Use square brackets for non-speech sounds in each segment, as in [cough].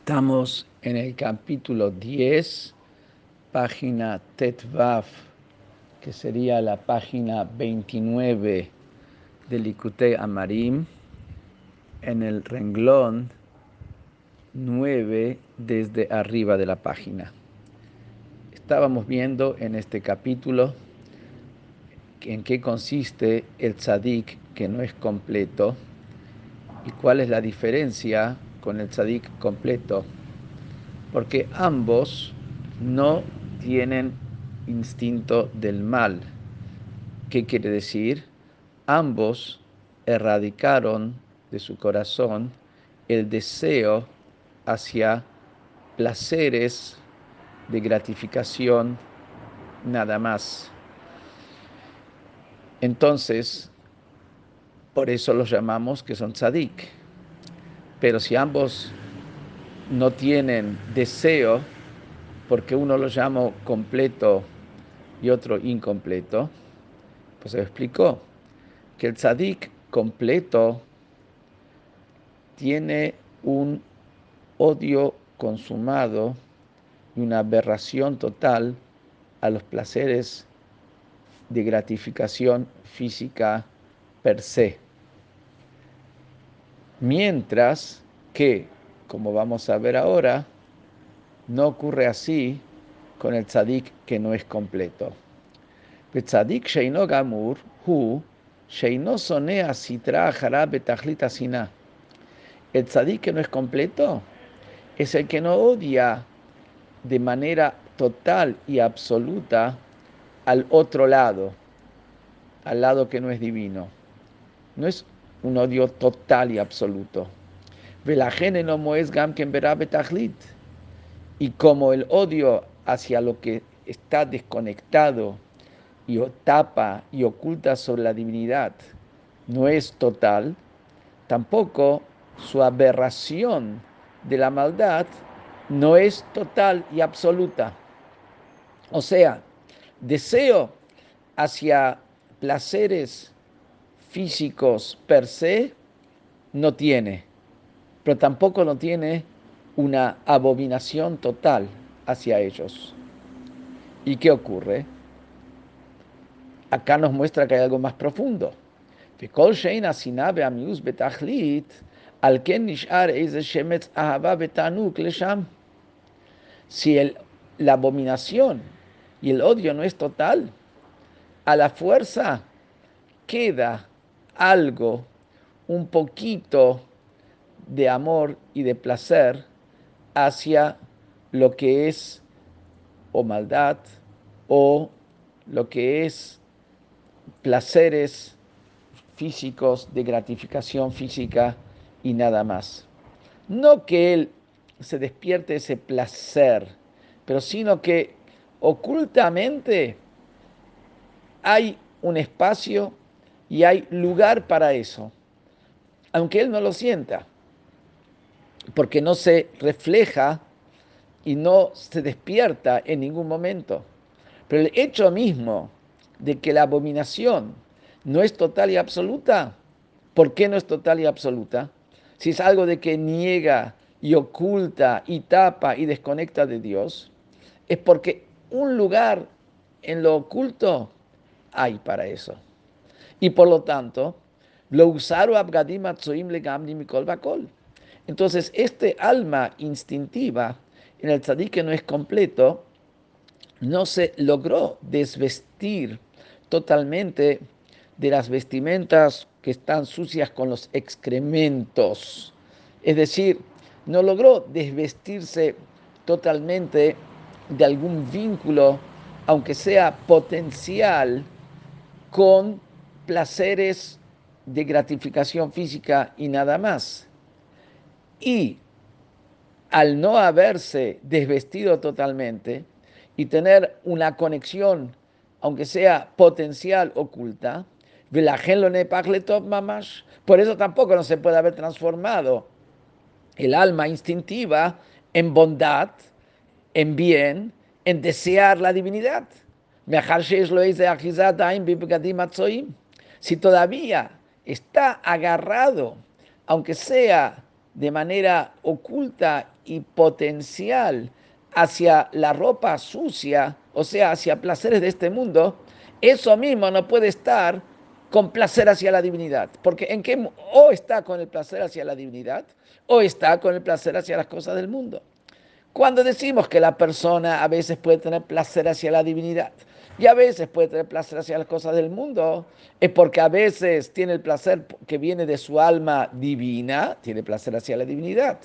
Estamos en el capítulo 10, página Tetvav, que sería la página 29 del Likutei Amarim, en el renglón 9 desde arriba de la página. Estábamos viendo en este capítulo en qué consiste el tzadik que no es completo y cuál es la diferencia con el tzadik completo, porque ambos no tienen instinto del mal. ¿Qué quiere decir? Ambos erradicaron de su corazón el deseo hacia placeres de gratificación nada más. Entonces, por eso los llamamos que son tzadik. Pero si ambos no tienen deseo, porque uno lo llama completo y otro incompleto, pues se explicó que el tzadik completo tiene un odio consumado y una aberración total a los placeres de gratificación física per se. Mientras que, como vamos a ver ahora, no ocurre así con el tzadik que no es completo. El tzadik que no es completo es el que no odia de manera total y absoluta al otro lado, al lado que no es divino. No es un odio total y absoluto. Y como el odio hacia lo que está desconectado y tapa y oculta sobre la divinidad no es total, tampoco su aberración de la maldad no es total y absoluta. O sea, deseo hacia placeres físicos per se no tiene, pero tampoco no tiene una abominación total hacia ellos. ¿Y qué ocurre? Acá nos muestra que hay algo más profundo. Si el, la abominación y el odio no es total, a la fuerza queda algo, un poquito de amor y de placer hacia lo que es o maldad o lo que es placeres físicos de gratificación física y nada más. No que él se despierte ese placer, pero sino que ocultamente hay un espacio y hay lugar para eso, aunque él no lo sienta, porque no se refleja y no se despierta en ningún momento. Pero el hecho mismo de que la abominación no es total y absoluta, ¿por qué no es total y absoluta? Si es algo de que niega y oculta y tapa y desconecta de Dios, es porque un lugar en lo oculto hay para eso. Y por lo tanto, lo usaron abgadim mikol bakol. Entonces, este alma instintiva en el tzadik que no es completo, no se logró desvestir totalmente de las vestimentas que están sucias con los excrementos. Es decir, no logró desvestirse totalmente de algún vínculo, aunque sea potencial, con placeres de gratificación física y nada más. Y al no haberse desvestido totalmente y tener una conexión, aunque sea potencial, oculta, por eso tampoco no se puede haber transformado el alma instintiva en bondad, en bien, en desear la divinidad si todavía está agarrado, aunque sea de manera oculta y potencial hacia la ropa sucia, o sea, hacia placeres de este mundo, eso mismo no puede estar con placer hacia la divinidad. Porque en qué o está con el placer hacia la divinidad o está con el placer hacia las cosas del mundo. Cuando decimos que la persona a veces puede tener placer hacia la divinidad y a veces puede tener placer hacia las cosas del mundo, es porque a veces tiene el placer que viene de su alma divina, tiene placer hacia la divinidad.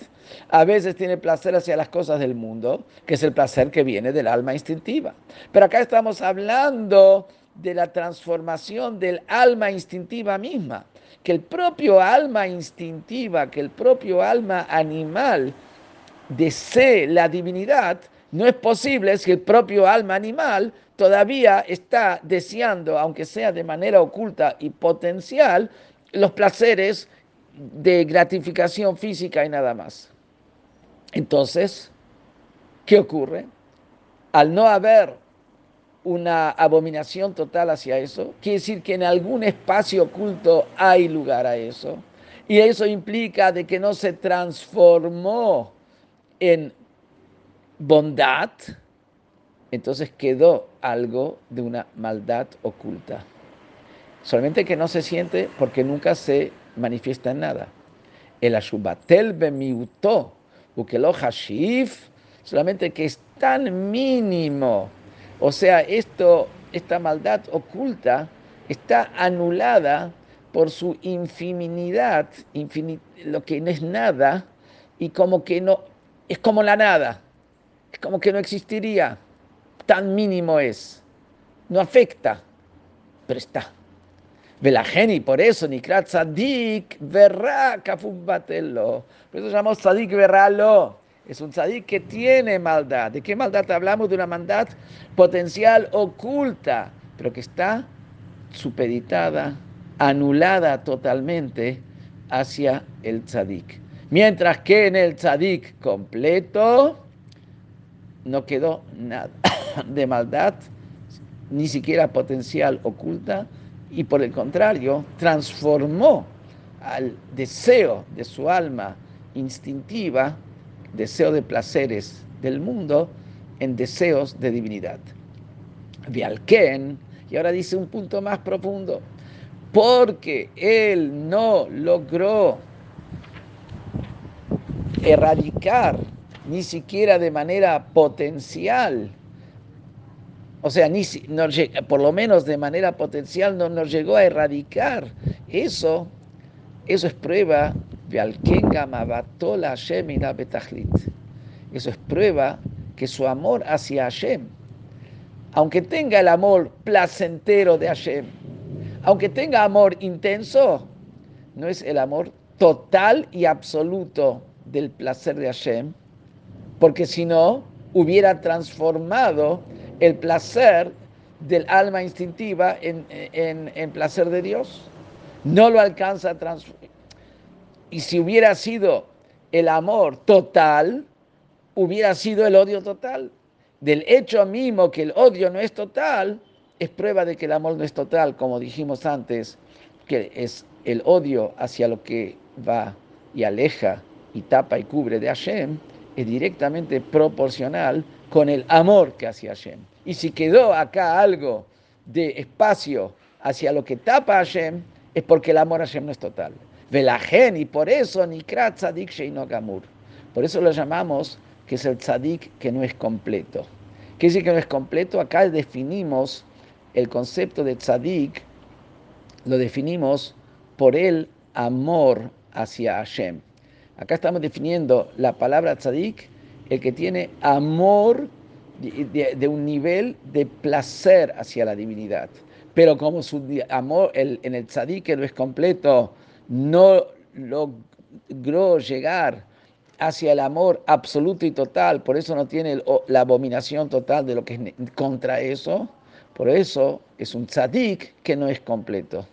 A veces tiene placer hacia las cosas del mundo, que es el placer que viene del alma instintiva. Pero acá estamos hablando de la transformación del alma instintiva misma, que el propio alma instintiva, que el propio alma animal desee la divinidad, no es posible si el propio alma animal todavía está deseando, aunque sea de manera oculta y potencial, los placeres de gratificación física y nada más. Entonces, ¿qué ocurre? Al no haber una abominación total hacia eso, quiere decir que en algún espacio oculto hay lugar a eso. Y eso implica de que no se transformó en bondad, entonces quedó algo de una maldad oculta. Solamente que no se siente porque nunca se manifiesta en nada. El ashubatel bemiuto, ukelo hashif, solamente que es tan mínimo o sea, esto, esta maldad oculta está anulada por su infinidad, lo que no es nada, y como que no, es como la nada, es como que no existiría, tan mínimo es, no afecta, pero está. Velajeni, por eso, Nikrat Tzadik Verra Kafumbatelo. Por eso llamamos Tzadik Verralo es un tzadik que tiene maldad. ¿De qué maldad hablamos? De una maldad potencial oculta, pero que está supeditada, anulada totalmente hacia el tzadik. Mientras que en el tzadik completo no quedó nada [coughs] de maldad, ni siquiera potencial oculta, y por el contrario, transformó al deseo de su alma instintiva deseo de placeres del mundo en deseos de divinidad. Vialken, y ahora dice un punto más profundo, porque él no logró erradicar ni siquiera de manera potencial, o sea, ni, por lo menos de manera potencial no nos llegó a erradicar. Eso, eso es prueba eso es prueba que su amor hacia Hashem, aunque tenga el amor placentero de Hashem, aunque tenga amor intenso, no es el amor total y absoluto del placer de Hashem, porque si no, hubiera transformado el placer del alma instintiva en, en placer de Dios. No lo alcanza a transformar y si hubiera sido el amor total, hubiera sido el odio total. Del hecho mismo que el odio no es total, es prueba de que el amor no es total, como dijimos antes, que es el odio hacia lo que va y aleja y tapa y cubre de Hashem, es directamente proporcional con el amor que hace Hashem. Y si quedó acá algo de espacio hacia lo que tapa Hashem, es porque el amor a Hashem no es total. Velajen, y por eso Nikrat Tzadik Sheino Gamur. Por eso lo llamamos que es el Tzadik que no es completo. ¿Qué dice que no es completo? Acá definimos el concepto de Tzadik, lo definimos por el amor hacia Hashem. Acá estamos definiendo la palabra Tzadik, el que tiene amor de, un nivel de placer hacia la divinidad. Pero como su amor en el Tzadik no es completo, no logró llegar hacia el amor absoluto y total, por eso no tiene la abominación total de lo que es contra eso, por eso es un tzadik que no es completo.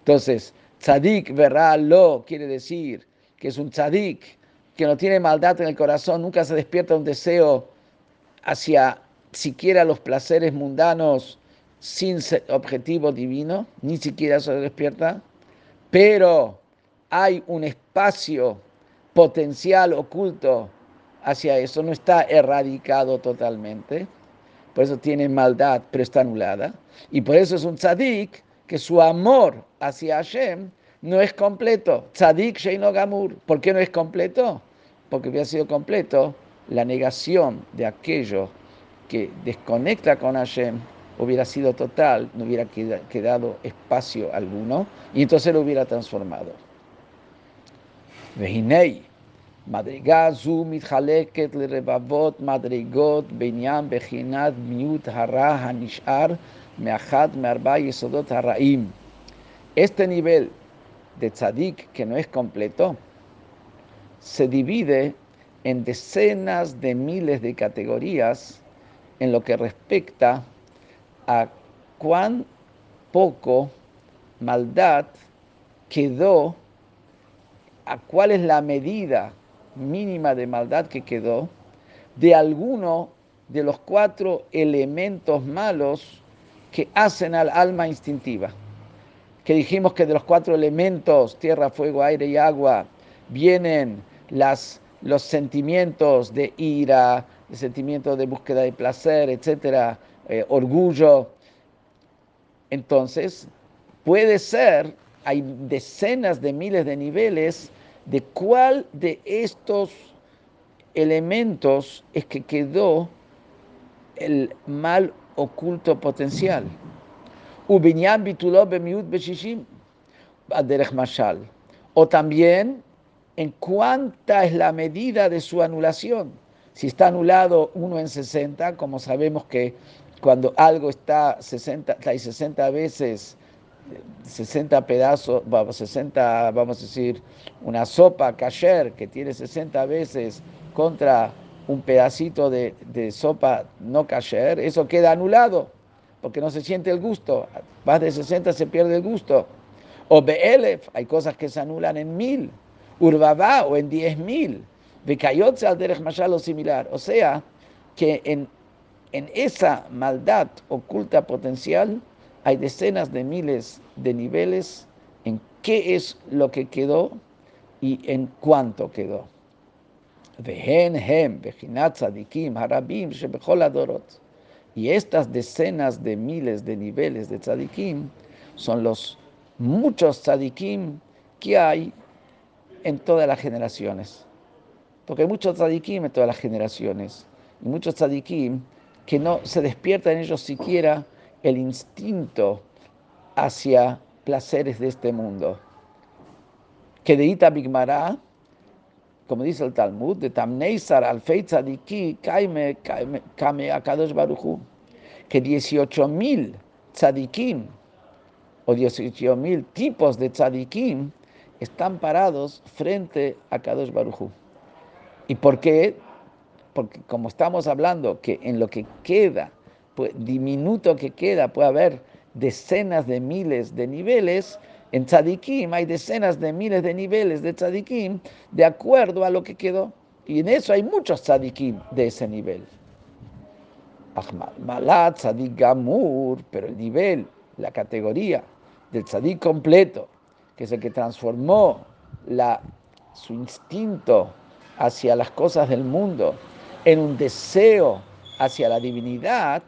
Entonces, tzadik verá lo quiere decir que es un tzadik que no tiene maldad en el corazón, nunca se despierta un deseo hacia siquiera los placeres mundanos sin objetivo divino, ni siquiera se despierta pero hay un espacio potencial oculto hacia eso, no está erradicado totalmente. Por eso tiene maldad, pero está anulada. Y por eso es un tzadik que su amor hacia Hashem no es completo. Tzadik Sheino Gamur. ¿Por qué no es completo? Porque hubiera sido completo la negación de aquello que desconecta con Hashem hubiera sido total, no hubiera quedado espacio alguno y entonces lo hubiera transformado. Vehinei, מדרגה זו מתחלקת לרבבות מדרגות בעניין בחינת מיעוט הרע הנשאר מאחד מארבע יסודות הרעים. Este nivel de tzadik que no es completo se divide en decenas de miles de categorías en lo que respecta a cuán poco maldad quedó, a cuál es la medida mínima de maldad que quedó de alguno de los cuatro elementos malos que hacen al alma instintiva. Que dijimos que de los cuatro elementos, tierra, fuego, aire y agua, vienen las, los sentimientos de ira, el sentimiento de búsqueda de placer, etcétera, eh, orgullo. Entonces, puede ser, hay decenas de miles de niveles de cuál de estos elementos es que quedó el mal oculto potencial. O también en cuánta es la medida de su anulación. Si está anulado uno en 60, como sabemos que cuando algo está 60, hay 60 veces, 60 pedazos, 60, vamos a decir, una sopa kasher que tiene 60 veces contra un pedacito de, sopa no kasher, eso queda anulado, porque no se siente el gusto. Más de 60 se pierde el gusto. O Be'elef, hay cosas que se anulan en mil. Urbabá o en diez mil. Bekayotze al derech mashal o similar. O sea, que en, en esa maldad oculta potencial hay decenas de miles de niveles en qué es lo que quedó y en cuánto quedó. Y estas decenas de miles de niveles de tzadikim son los muchos tzadikim que hay en todas las generaciones. Porque hay muchos tzadikim en todas las generaciones. Y muchos tzadikim que no se despierta en ellos siquiera el instinto hacia placeres de este mundo. Que de Ita Bigmará, como dice el Talmud, de Tamneisar Alfei Tzadiki, Kaime, Kame Akadosh Baruchu, que 18 mil tzadikim o 18 mil tipos de tzadikim están parados frente a Kadosh Baruchu. ¿Y por qué? Porque como estamos hablando que en lo que queda, pues, diminuto que queda, puede haber decenas de miles de niveles, en tzadikim hay decenas de miles de niveles de tzadikim de acuerdo a lo que quedó. Y en eso hay muchos tzadikim de ese nivel. Malat, tzadik gamur, pero el nivel, la categoría del tzadik completo, que es el que transformó la, su instinto hacia las cosas del mundo en un deseo hacia la divinidad,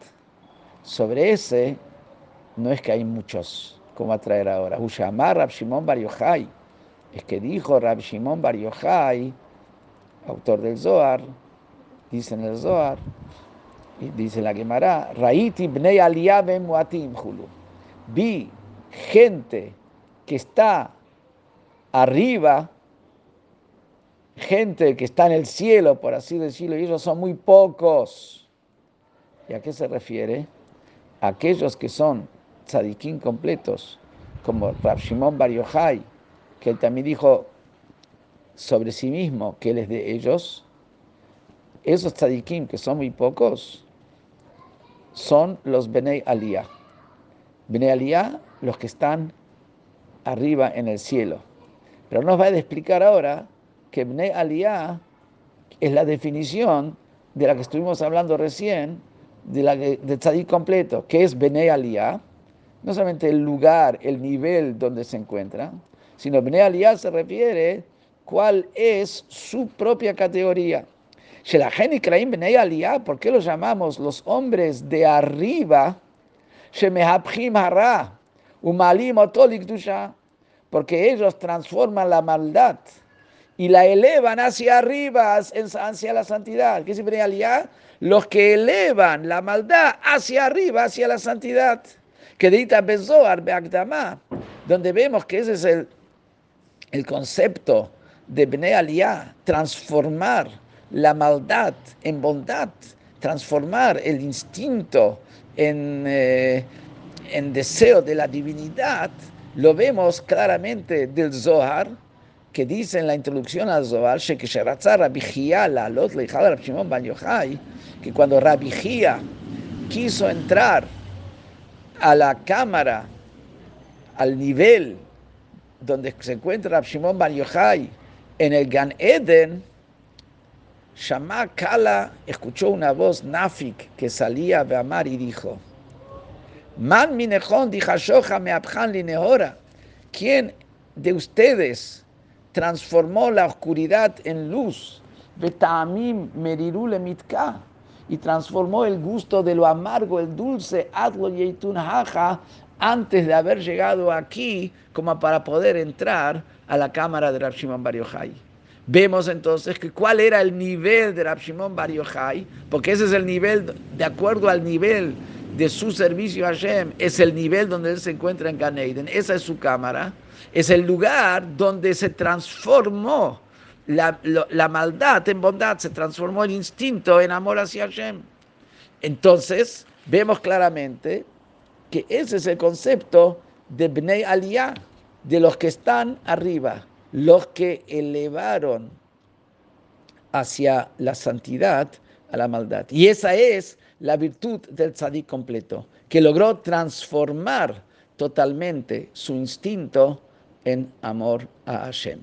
sobre ese no es que hay muchos, como a traer ahora. Ushamar Rab Shimon Bar Yochai, es que dijo Rab Shimon Bar Yochai, autor del Zohar, dice en el Zohar, y dice la Gemara, Raiti bnei aliyah muatim hulu. Vi gente que está arriba, gente que está en el cielo, por así decirlo, y ellos son muy pocos. ¿Y a qué se refiere? Aquellos que son tzadikim completos, como Rab Shimon Bar Yochai, que él también dijo sobre sí mismo que él es de ellos, esos tzadikim que son muy pocos, son los Benei Aliyah. Benei Aliyah, los que están arriba en el cielo. Pero nos va a explicar ahora que Bnei Aliyah es la definición de la que estuvimos hablando recién, de la de Tzadik completo, que es Bnei Aliyah, no solamente el lugar, el nivel donde se encuentra, sino Bnei Aliyah se refiere cuál es su propia categoría. ¿Por qué los llamamos los hombres de arriba? Porque ellos transforman la maldad y la elevan hacia arriba, hacia la santidad. ¿Qué significa aliyah? Los que elevan la maldad hacia arriba, hacia la santidad. Que dita Bezoar Beagdamá, donde vemos que ese es el, el concepto de Bnei Aliyah, transformar la maldad en bondad, transformar el instinto en, eh, en deseo de la divinidad, lo vemos claramente del Zohar, que dice en la introducción al Zohar, que cuando Rabbi quiso entrar a la cámara, al nivel donde se encuentra Shimon Bar Yochai, en el Gan Eden, Shama Kala escuchó una voz nafik que salía de Amar y dijo, Man minechon dijashoja me linehora. ¿Quién de ustedes transformó la oscuridad en luz? Betamim merirule. Y transformó el gusto de lo amargo, el dulce, adlo yeitun haja, antes de haber llegado aquí, como para poder entrar a la cámara de Rav Shimon Bar Yochai. Vemos entonces que cuál era el nivel de Rav Shimon Bar Yochai, porque ese es el nivel, de acuerdo al nivel de su servicio a Hashem, es el nivel donde él se encuentra en Gan esa es su cámara, es el lugar donde se transformó la, maldad en bondad, se transformó el instinto en amor hacia Hashem. Entonces, vemos claramente que ese es el concepto de Bnei Aliyah, de los que están arriba, los que elevaron hacia la santidad a la maldad. Y esa es la virtud del tzadik completo, que logró transformar totalmente su instinto en amor a Hashem.